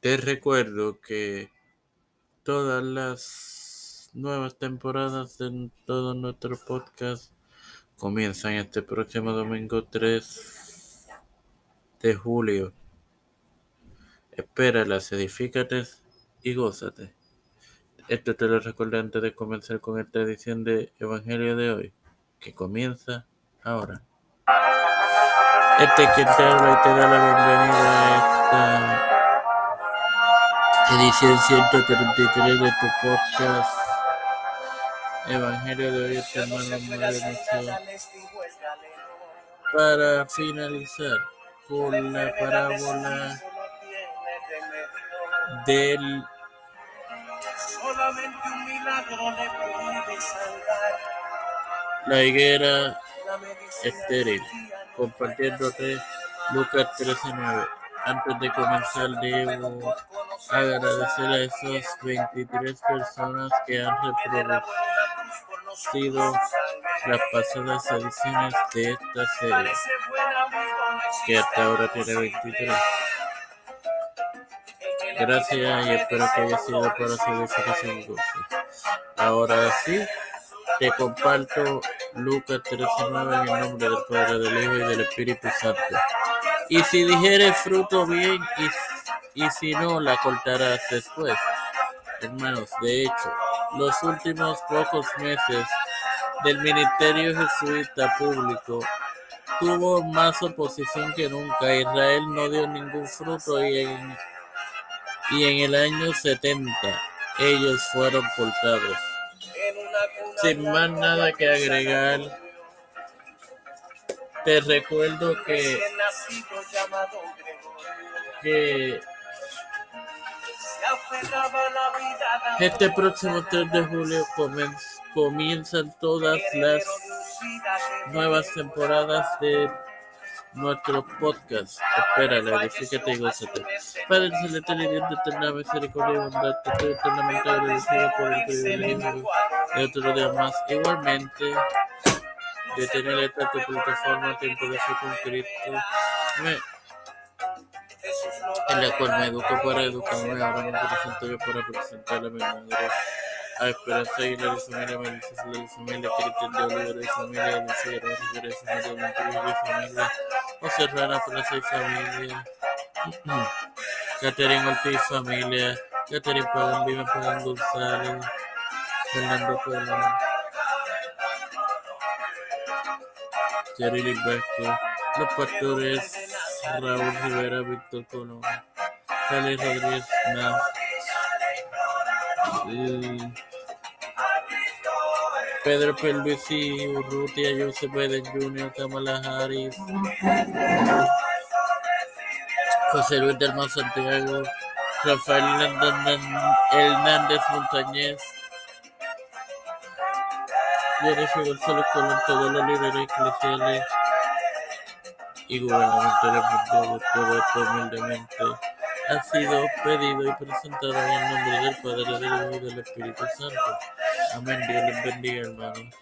Te recuerdo que todas las nuevas temporadas de todo nuestro podcast comienzan este próximo domingo 3 de julio. Espéralas, edifícate y gózate. Esto te lo recuerdo antes de comenzar con esta edición de Evangelio de hoy, que comienza ahora. Este es quien te habla y te da la bienvenida a esta edición 133 de tu podcast. Evangelio de hoy, hermano. Para finalizar con la parábola del la higuera estéril, compartiéndote Lucas 13:9. Antes de comenzar, debo agradecer a esas 23 personas que han reproducido las pasadas ediciones de esta serie, que hasta ahora tiene 23. Gracias y espero que haya sido para su y gozo. Ahora sí, te comparto Lucas 13:9 en el nombre del Padre, del Hijo y del Espíritu Santo. Y si dijeres fruto bien, y, y si no, la cortarás después. Hermanos, de hecho, los últimos pocos meses del ministerio jesuita público tuvo más oposición que nunca. Israel no dio ningún fruto y en, y en el año 70 ellos fueron cortados. Sin más nada que agregar, te recuerdo que, que este próximo 3 de julio comienzan todas las nuevas temporadas de nuestro podcast. Espérala, edifícate y gózate. Padre celestial y Dios de eterna misericordia y bondad, te estoy eternamente agradecido por el privilegio de otro día más. Igualmente, de tener esta tu plataforma Tiempo de Fe con Cristo, en la cual me educo para educarme, ahora me presento yo para presentarle a mi madre, a Esperanza y la familia Melissa, la familia Cristian de Olivera y familia de Figueroa Rivera y familia Monterrey y familia. José Rana Plaza y familia, Ortiz familia, Pagan Viva Pagan González, Fernando Jerry los pastores Raúl Rivera, Víctor Colón, Félix Rodríguez Pedro Pelvisi, Urrutia, Joseph Biden Jr., Kamala Harris, José Luis del Mar Santiago, Rafael Hernández Hernández Montañez, Jennifer González Colón, todos los líderes eclesiales y humildemente ha sido pedido y presentado en el nombre del Padre, del Hijo y del Espíritu Santo. Amén. Dios les bendiga, hermanos.